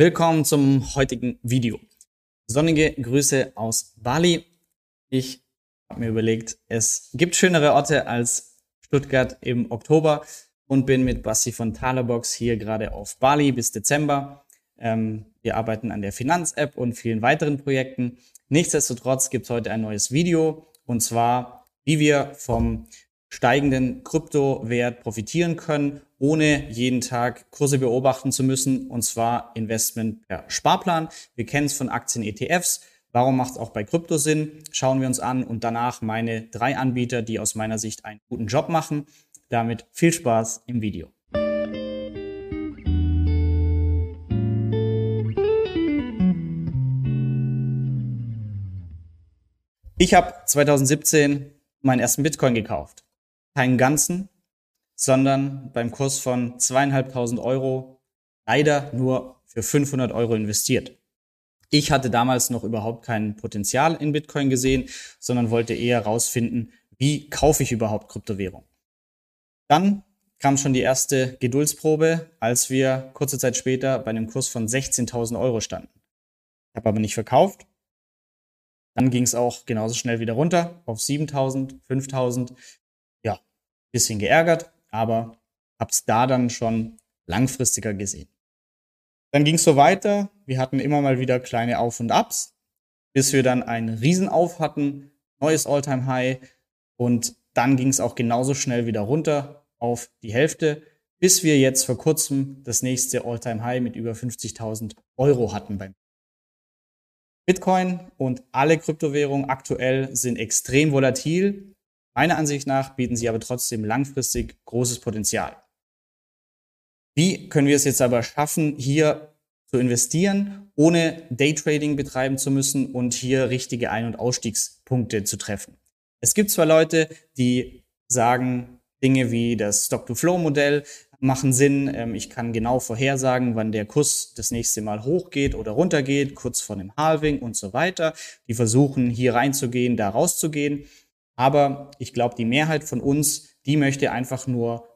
Willkommen zum heutigen Video. Sonnige Grüße aus Bali. Ich habe mir überlegt, es gibt schönere Orte als Stuttgart im Oktober und bin mit Bassi von Talerbox hier gerade auf Bali bis Dezember. Ähm, wir arbeiten an der Finanz-App und vielen weiteren Projekten. Nichtsdestotrotz gibt es heute ein neues Video und zwar, wie wir vom steigenden Kryptowert profitieren können, ohne jeden Tag Kurse beobachten zu müssen, und zwar Investment per Sparplan. Wir kennen es von Aktien-ETFs. Warum macht es auch bei Krypto Sinn? Schauen wir uns an und danach meine drei Anbieter, die aus meiner Sicht einen guten Job machen. Damit viel Spaß im Video. Ich habe 2017 meinen ersten Bitcoin gekauft keinen ganzen, sondern beim Kurs von zweieinhalbtausend Euro leider nur für 500 Euro investiert. Ich hatte damals noch überhaupt kein Potenzial in Bitcoin gesehen, sondern wollte eher herausfinden, wie kaufe ich überhaupt Kryptowährung. Dann kam schon die erste Geduldsprobe, als wir kurze Zeit später bei einem Kurs von 16.000 Euro standen. Ich habe aber nicht verkauft. Dann ging es auch genauso schnell wieder runter auf 7.000, 5.000 bisschen geärgert, aber hab's da dann schon langfristiger gesehen. Dann ging es so weiter. Wir hatten immer mal wieder kleine Auf und Abs, bis wir dann einen Riesenauf hatten, neues Alltime High und dann ging es auch genauso schnell wieder runter auf die Hälfte, bis wir jetzt vor kurzem das nächste Alltime High mit über 50.000 Euro hatten beim Bitcoin und alle Kryptowährungen aktuell sind extrem volatil. Meiner Ansicht nach bieten sie aber trotzdem langfristig großes Potenzial. Wie können wir es jetzt aber schaffen, hier zu investieren, ohne Daytrading betreiben zu müssen und hier richtige Ein- und Ausstiegspunkte zu treffen? Es gibt zwar Leute, die sagen, Dinge wie das Stock-to-Flow-Modell machen Sinn. Ähm, ich kann genau vorhersagen, wann der Kurs das nächste Mal hochgeht oder runtergeht, kurz vor dem Halving und so weiter. Die versuchen hier reinzugehen, da rauszugehen. Aber ich glaube, die Mehrheit von uns, die möchte einfach nur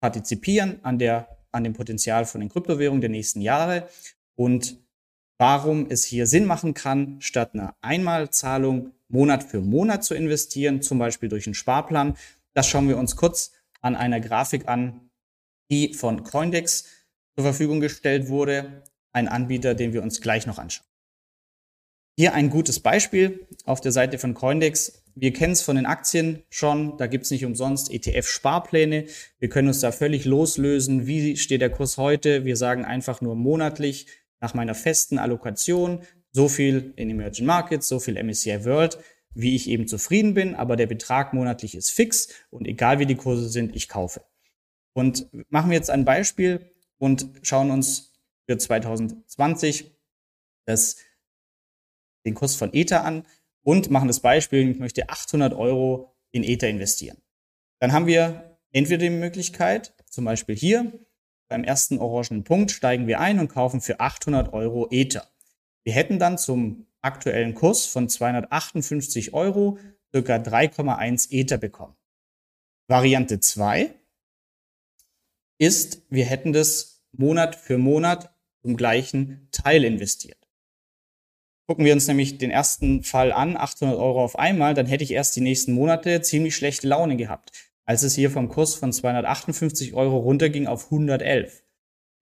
partizipieren an, der, an dem Potenzial von den Kryptowährungen der nächsten Jahre und warum es hier Sinn machen kann, statt einer Einmalzahlung Monat für Monat zu investieren, zum Beispiel durch einen Sparplan. Das schauen wir uns kurz an einer Grafik an, die von Coindex zur Verfügung gestellt wurde. Ein Anbieter, den wir uns gleich noch anschauen. Hier ein gutes Beispiel auf der Seite von Coindex. Wir kennen es von den Aktien schon, da gibt es nicht umsonst ETF-Sparpläne. Wir können uns da völlig loslösen. Wie steht der Kurs heute? Wir sagen einfach nur monatlich nach meiner festen Allokation so viel in Emerging Markets, so viel MSCI World, wie ich eben zufrieden bin, aber der Betrag monatlich ist fix und egal wie die Kurse sind, ich kaufe. Und machen wir jetzt ein Beispiel und schauen uns für 2020 das den Kurs von Ether an und machen das Beispiel, ich möchte 800 Euro in Ether investieren. Dann haben wir entweder die Möglichkeit, zum Beispiel hier, beim ersten orangenen Punkt steigen wir ein und kaufen für 800 Euro Ether. Wir hätten dann zum aktuellen Kurs von 258 Euro circa 3,1 Ether bekommen. Variante 2 ist, wir hätten das Monat für Monat zum gleichen Teil investiert. Gucken wir uns nämlich den ersten Fall an, 800 Euro auf einmal, dann hätte ich erst die nächsten Monate ziemlich schlechte Laune gehabt, als es hier vom Kurs von 258 Euro runterging auf 111,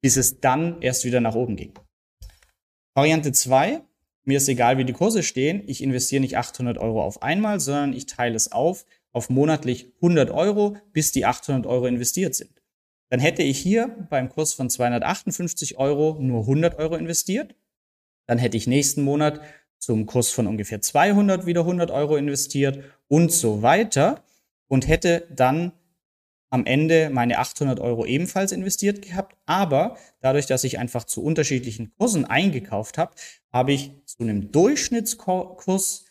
bis es dann erst wieder nach oben ging. Variante 2, mir ist egal, wie die Kurse stehen, ich investiere nicht 800 Euro auf einmal, sondern ich teile es auf auf monatlich 100 Euro, bis die 800 Euro investiert sind. Dann hätte ich hier beim Kurs von 258 Euro nur 100 Euro investiert dann hätte ich nächsten Monat zum Kurs von ungefähr 200 wieder 100 Euro investiert und so weiter und hätte dann am Ende meine 800 Euro ebenfalls investiert gehabt. Aber dadurch, dass ich einfach zu unterschiedlichen Kursen eingekauft habe, habe ich zu einem Durchschnittskurs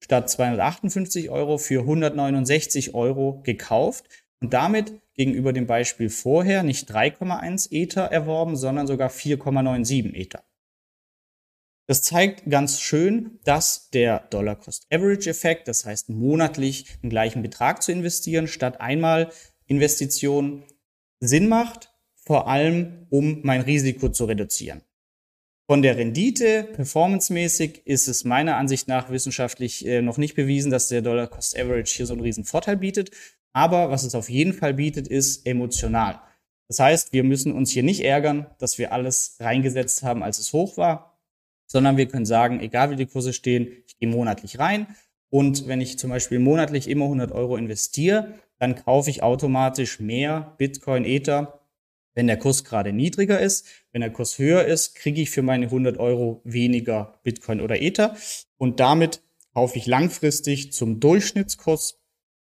statt 258 Euro für 169 Euro gekauft und damit gegenüber dem Beispiel vorher nicht 3,1 Ether erworben, sondern sogar 4,97 Ether. Das zeigt ganz schön, dass der Dollar-Cost-Average-Effekt, das heißt monatlich den gleichen Betrag zu investieren, statt einmal Investitionen Sinn macht, vor allem um mein Risiko zu reduzieren. Von der Rendite, performancemäßig, ist es meiner Ansicht nach wissenschaftlich äh, noch nicht bewiesen, dass der Dollar Cost Average hier so einen riesen Vorteil bietet. Aber was es auf jeden Fall bietet, ist emotional. Das heißt, wir müssen uns hier nicht ärgern, dass wir alles reingesetzt haben, als es hoch war, sondern wir können sagen, egal wie die Kurse stehen, ich gehe monatlich rein. Und wenn ich zum Beispiel monatlich immer 100 Euro investiere, dann kaufe ich automatisch mehr Bitcoin, Ether, wenn der Kurs gerade niedriger ist. Wenn der Kurs höher ist, kriege ich für meine 100 Euro weniger Bitcoin oder Ether. Und damit kaufe ich langfristig zum Durchschnittskurs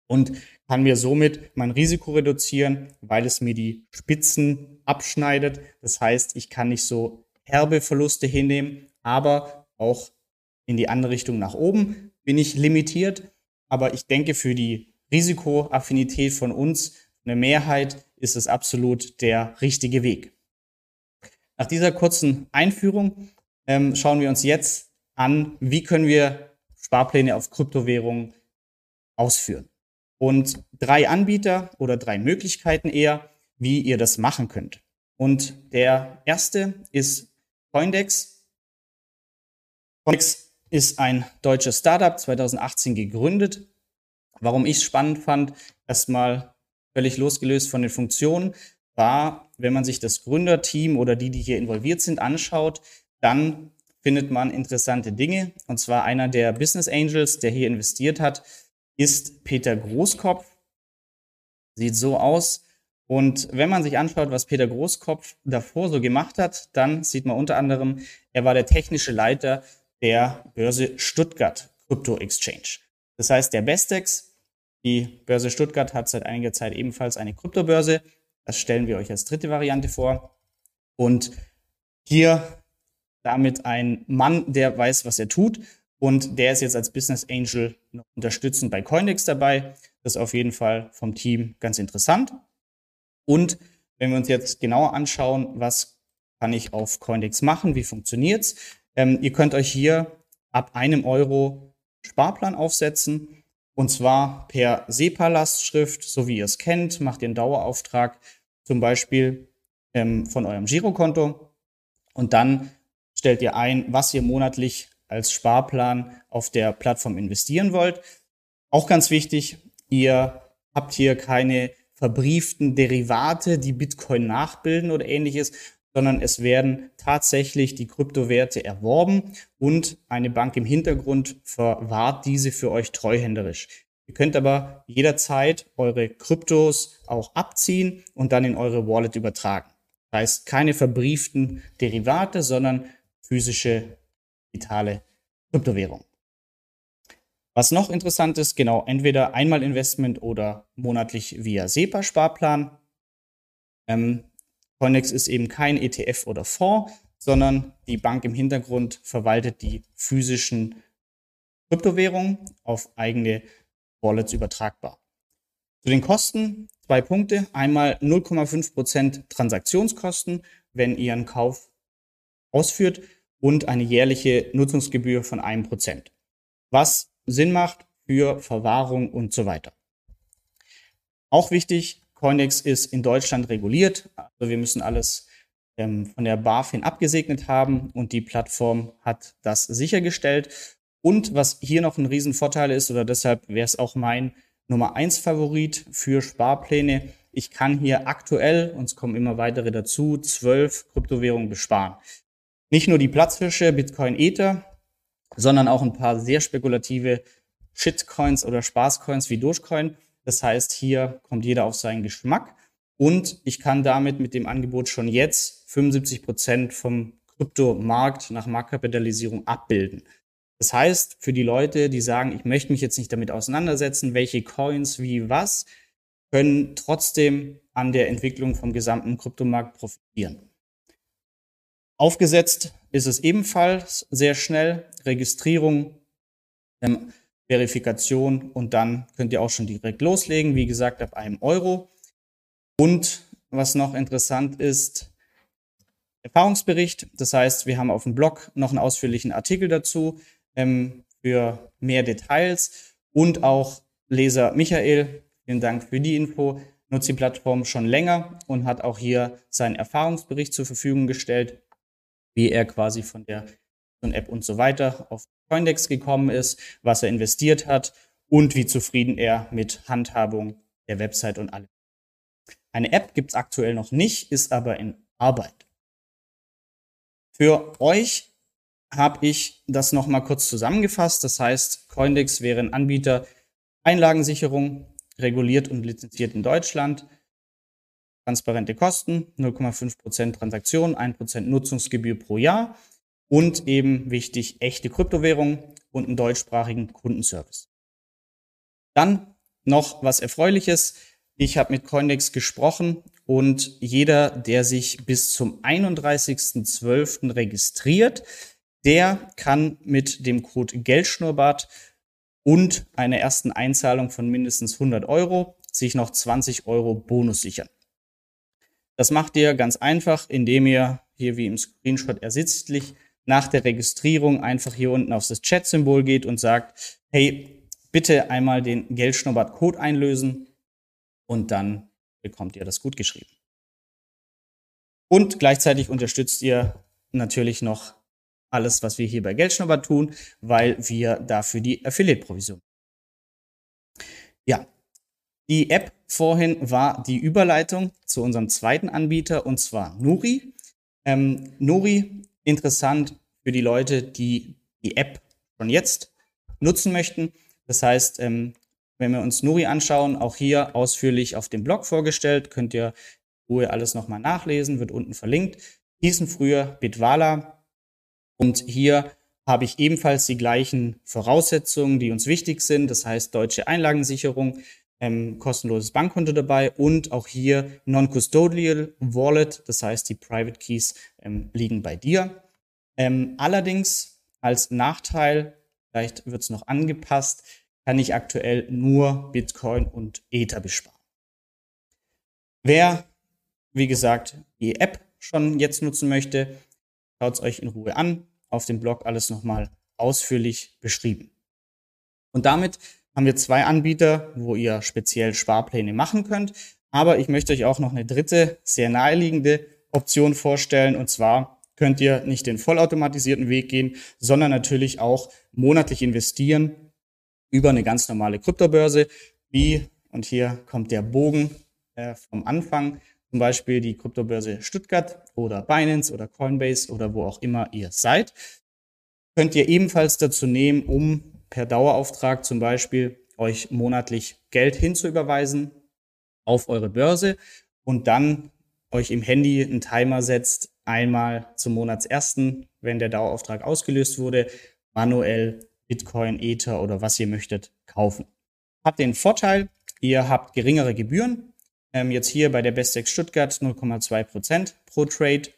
und kann mir somit mein Risiko reduzieren, weil es mir die Spitzen abschneidet. Das heißt, ich kann nicht so herbe Verluste hinnehmen, aber auch in die andere Richtung nach oben bin ich limitiert. Aber ich denke, für die Risikoaffinität von uns, eine Mehrheit, ist es absolut der richtige Weg. Nach dieser kurzen Einführung ähm, schauen wir uns jetzt an, wie können wir Sparpläne auf Kryptowährungen ausführen. Und drei Anbieter oder drei Möglichkeiten eher, wie ihr das machen könnt. Und der erste ist Coindex. Coindex ist ein deutsches Startup, 2018 gegründet. Warum ich es spannend fand, erstmal völlig losgelöst von den Funktionen, war, wenn man sich das Gründerteam oder die, die hier involviert sind, anschaut, dann findet man interessante Dinge. Und zwar einer der Business Angels, der hier investiert hat, ist Peter Großkopf. Sieht so aus. Und wenn man sich anschaut, was Peter Großkopf davor so gemacht hat, dann sieht man unter anderem, er war der technische Leiter der Börse Stuttgart Crypto Exchange. Das heißt, der Bestex, die Börse Stuttgart hat seit einiger Zeit ebenfalls eine Kryptobörse. Das stellen wir euch als dritte Variante vor. Und hier damit ein Mann, der weiß, was er tut. Und der ist jetzt als Business Angel noch unterstützend bei Coindex dabei. Das ist auf jeden Fall vom Team ganz interessant. Und wenn wir uns jetzt genauer anschauen, was kann ich auf Coindex machen, wie funktioniert's? Ähm, ihr könnt euch hier ab einem Euro Sparplan aufsetzen. Und zwar per SEPA-Lastschrift, so wie ihr es kennt, macht einen Dauerauftrag, zum Beispiel ähm, von eurem Girokonto. Und dann stellt ihr ein, was ihr monatlich als Sparplan auf der Plattform investieren wollt. Auch ganz wichtig, ihr habt hier keine verbrieften Derivate, die Bitcoin nachbilden oder ähnliches, sondern es werden tatsächlich die Kryptowerte erworben und eine Bank im Hintergrund verwahrt diese für euch treuhänderisch. Ihr könnt aber jederzeit eure Kryptos auch abziehen und dann in eure Wallet übertragen. Das heißt, keine verbrieften Derivate, sondern physische digitale Kryptowährung. Was noch interessant ist, genau, entweder einmal Investment oder monatlich via SEPA-Sparplan. Ähm, Coinex ist eben kein ETF oder Fonds, sondern die Bank im Hintergrund verwaltet die physischen Kryptowährungen auf eigene Wallets übertragbar. Zu den Kosten zwei Punkte. Einmal 0,5% Transaktionskosten, wenn ihr einen Kauf ausführt und eine jährliche Nutzungsgebühr von einem Prozent. Was Sinn macht für Verwahrung und so weiter. Auch wichtig, Coindex ist in Deutschland reguliert. Also wir müssen alles ähm, von der BaFin abgesegnet haben und die Plattform hat das sichergestellt. Und was hier noch ein Riesenvorteil ist, oder deshalb wäre es auch mein Nummer eins Favorit für Sparpläne. Ich kann hier aktuell, und es kommen immer weitere dazu, zwölf Kryptowährungen besparen. Nicht nur die Platzhirsche Bitcoin Ether, sondern auch ein paar sehr spekulative Shitcoins oder Spaßcoins wie Dogecoin. Das heißt, hier kommt jeder auf seinen Geschmack und ich kann damit mit dem Angebot schon jetzt 75 Prozent vom Kryptomarkt nach Marktkapitalisierung abbilden. Das heißt, für die Leute, die sagen, ich möchte mich jetzt nicht damit auseinandersetzen, welche Coins wie was, können trotzdem an der Entwicklung vom gesamten Kryptomarkt profitieren. Aufgesetzt ist es ebenfalls sehr schnell. Registrierung, ähm, Verifikation und dann könnt ihr auch schon direkt loslegen. Wie gesagt, ab einem Euro. Und was noch interessant ist, Erfahrungsbericht. Das heißt, wir haben auf dem Blog noch einen ausführlichen Artikel dazu ähm, für mehr Details und auch Leser Michael. Vielen Dank für die Info. Nutzt die Plattform schon länger und hat auch hier seinen Erfahrungsbericht zur Verfügung gestellt. wie er quasi von der App und so weiter auf Coindex gekommen ist, was er investiert hat und wie zufrieden er mit Handhabung der Website und allem. Eine App gibt es aktuell noch nicht, ist aber in Arbeit. Für euch habe ich das nochmal kurz zusammengefasst. Das heißt, Coindex wäre ein Anbieter Einlagensicherung, reguliert und lizenziert in Deutschland. Transparente Kosten, 0,5% Transaktion, 1% Nutzungsgebühr pro Jahr und eben wichtig, echte Kryptowährung und einen deutschsprachigen Kundenservice. Dann noch was Erfreuliches. Ich habe mit Coindex gesprochen und jeder, der sich bis zum 31.12. registriert, der kann mit dem Code Geldschnurrbart und einer ersten Einzahlung von mindestens 100 Euro sich noch 20 Euro Bonus sichern. Das macht ihr ganz einfach, indem ihr hier wie im Screenshot ersichtlich nach der Registrierung einfach hier unten auf das Chat-Symbol geht und sagt, hey, bitte einmal den Geldschnurrbart-Code einlösen und dann bekommt ihr das gut geschrieben. Und gleichzeitig unterstützt ihr natürlich noch alles, was wir hier bei Geldschnurrbart tun, weil wir dafür die Affiliate-Provision. Ja, die App vorhin war die Überleitung zu unserem zweiten Anbieter und zwar Nuri. Ähm, Nuri, interessant für die Leute, die die App schon jetzt nutzen möchten. Das heißt, ähm, wenn wir uns Nuri anschauen, auch hier ausführlich auf dem Blog vorgestellt, könnt ihr Ruhe alles nochmal nachlesen, wird unten verlinkt. Hießen früher Bitwala, und hier habe ich ebenfalls die gleichen Voraussetzungen, die uns wichtig sind. Das heißt, deutsche Einlagensicherung, ähm, kostenloses Bankkonto dabei und auch hier Non-Custodial Wallet. Das heißt, die Private Keys ähm, liegen bei dir. Ähm, allerdings als Nachteil, vielleicht wird es noch angepasst, kann ich aktuell nur Bitcoin und Ether besparen. Wer, wie gesagt, die App schon jetzt nutzen möchte, Schaut es euch in Ruhe an. Auf dem Blog alles nochmal ausführlich beschrieben. Und damit haben wir zwei Anbieter, wo ihr speziell Sparpläne machen könnt. Aber ich möchte euch auch noch eine dritte, sehr naheliegende Option vorstellen. Und zwar könnt ihr nicht den vollautomatisierten Weg gehen, sondern natürlich auch monatlich investieren über eine ganz normale Kryptobörse, wie, und hier kommt der Bogen äh, vom Anfang, zum Beispiel die Kryptobörse Stuttgart oder Binance oder Coinbase oder wo auch immer ihr seid, könnt ihr ebenfalls dazu nehmen, um per Dauerauftrag zum Beispiel euch monatlich Geld hinzuüberweisen auf eure Börse und dann euch im Handy einen Timer setzt, einmal zum Monatsersten, wenn der Dauerauftrag ausgelöst wurde, manuell Bitcoin, Ether oder was ihr möchtet kaufen. Habt den Vorteil, ihr habt geringere Gebühren, ähm, jetzt hier bei der Bestex Stuttgart 0,2 Prozent pro Trade.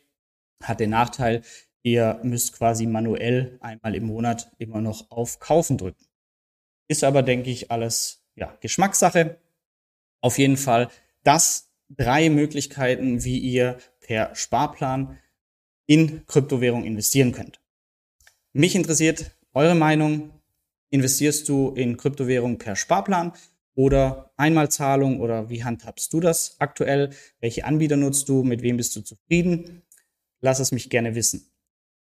Hat den Nachteil, ihr müsst quasi manuell einmal im Monat immer noch auf Kaufen drücken. Ist aber, denke ich, alles ja, Geschmackssache. Auf jeden Fall das drei Möglichkeiten, wie ihr per Sparplan in Kryptowährung investieren könnt. Mich interessiert eure Meinung. Investierst du in Kryptowährung per Sparplan oder Einmalzahlung oder wie handhabst du das aktuell? Welche Anbieter nutzt du? Mit wem bist du zufrieden? Lass es mich gerne wissen.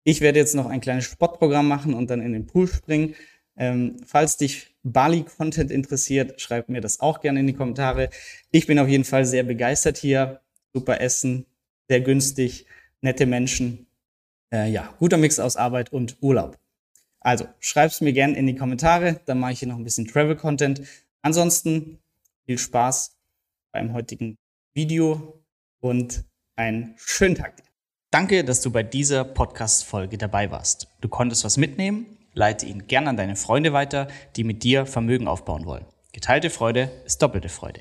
Ich werde jetzt noch ein kleines Sportprogramm machen und dann in den Pool springen. Ähm, falls dich Bali-Content interessiert, schreib mir das auch gerne in die Kommentare. Ich bin auf jeden Fall sehr begeistert hier. Super Essen, sehr günstig, nette Menschen. Äh, ja, guter Mix aus Arbeit und Urlaub. Also, schreib's mir gerne in die Kommentare, dann mache ich hier noch ein bisschen Travel-Content. Ansonsten viel Spaß beim heutigen Video und einen schönen Tag. Danke, dass du bei dieser Podcast-Folge dabei warst. Du konntest was mitnehmen, leite ihn gern an deine Freunde weiter, die mit dir Vermögen aufbauen wollen. Geteilte Freude ist doppelte Freude.